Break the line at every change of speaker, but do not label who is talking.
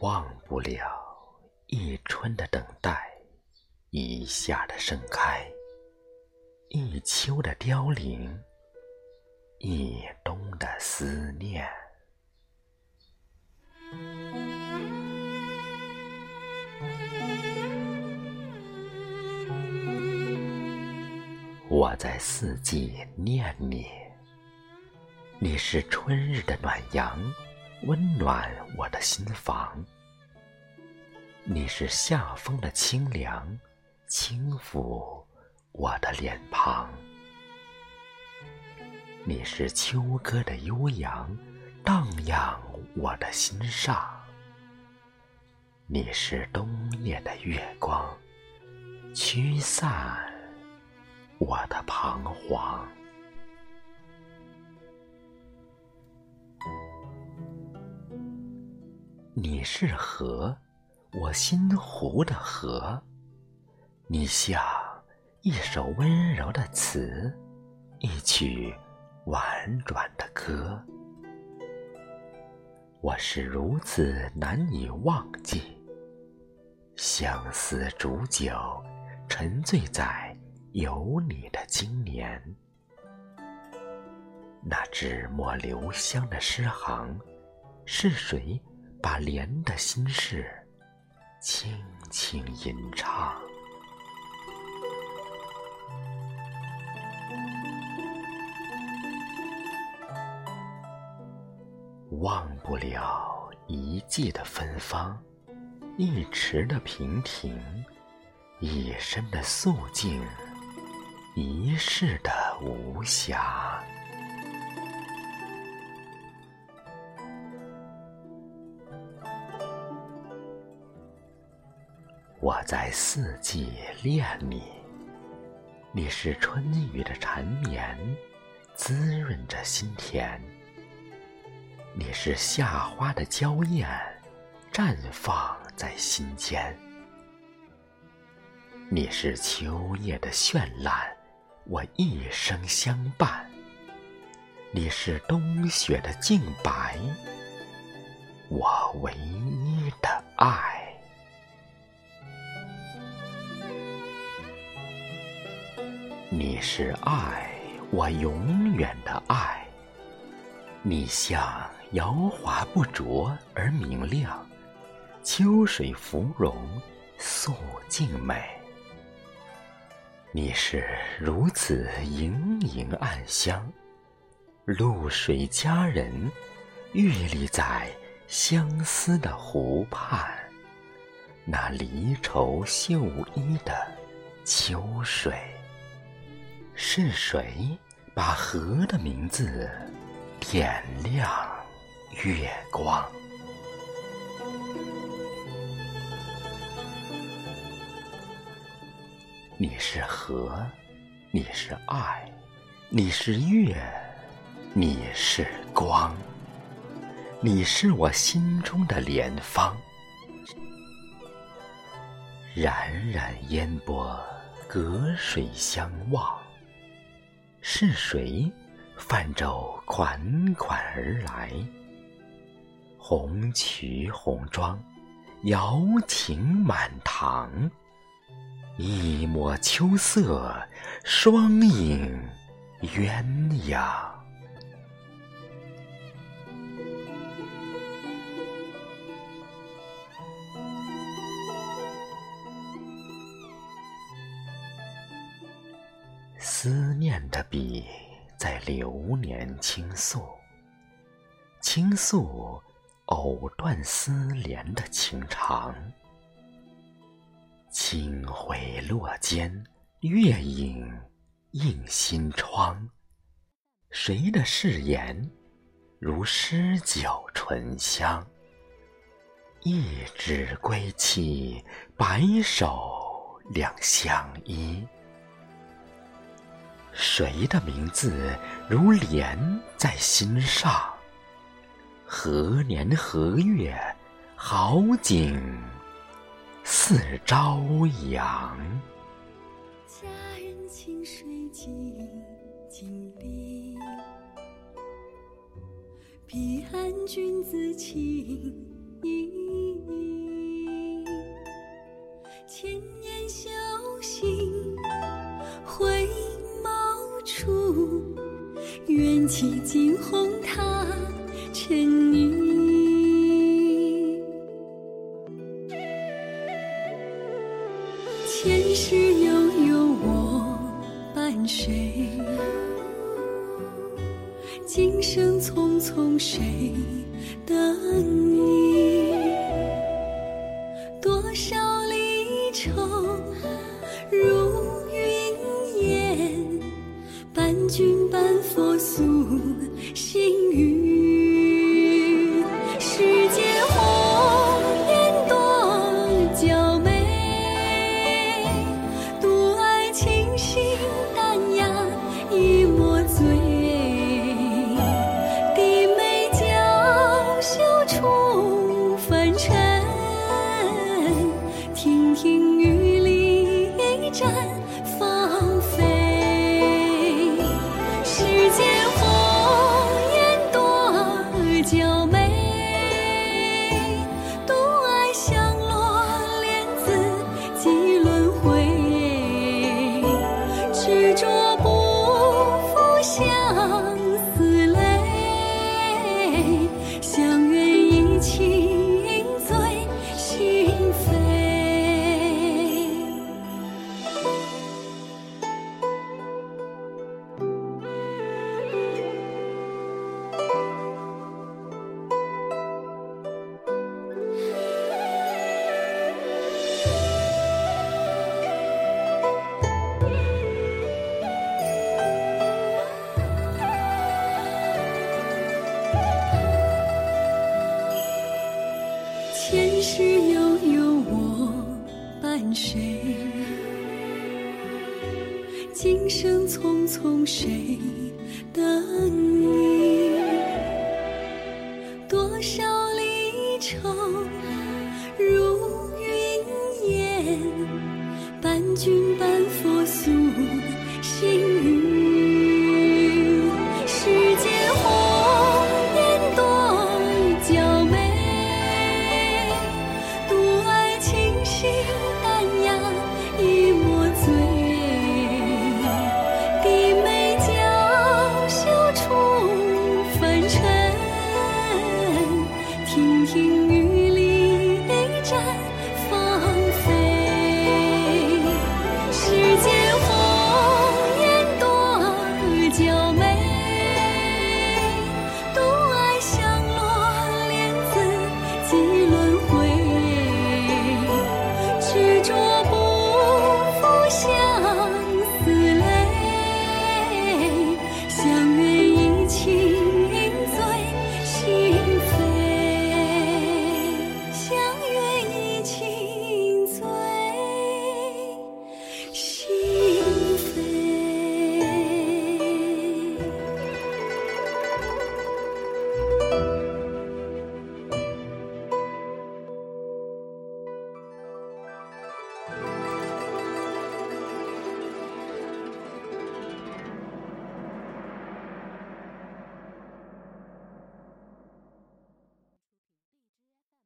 忘不了一春的等待，一夏的盛开，一秋的凋零，一冬的思念。我在四季念你，你是春日的暖阳。温暖我的心房，你是夏风的清凉，轻抚我的脸庞；你是秋歌的悠扬，荡漾我的心上；你是冬夜的月光，驱散我的彷徨。你是河，我心湖的河。你像一首温柔的词，一曲婉转的歌。我是如此难以忘记，相思煮酒，沉醉在有你的今年。那纸墨留香的诗行，是谁？把莲的心事轻轻吟唱，忘不了一季的芬芳，一池的平停，一身的素净，一世的无暇。我在四季恋你，你是春雨的缠绵，滋润着心田；你是夏花的娇艳，绽放在心间；你是秋叶的绚烂，我一生相伴；你是冬雪的净白，我唯一的爱。你是爱，我永远的爱。你像瑶华不浊而明亮，秋水芙蓉素净美。你是如此盈盈暗香，露水佳人，屹立在相思的湖畔，那离愁绣衣的秋水。是谁把河的名字点亮月光？你是河，你是爱，你是月，你是光，你是我心中的莲芳。冉冉烟波，隔水相望。是谁泛舟款款而来？红裙红妆，瑶琴满堂。一抹秋色，双影鸳鸯。思念的笔在流年倾诉，倾诉藕断丝连的情长。清辉落肩，月影映心窗。谁的誓言如诗酒醇香？一纸归期，白首两相依。谁的名字如莲在心上？何年何月，好景似朝阳。
佳人清水静静听彼岸君子情意千年修行回眸处缘起惊鸿踏倩影谁今生匆匆谁等你？今生匆匆，谁等你？多少离愁如云烟。伴君伴。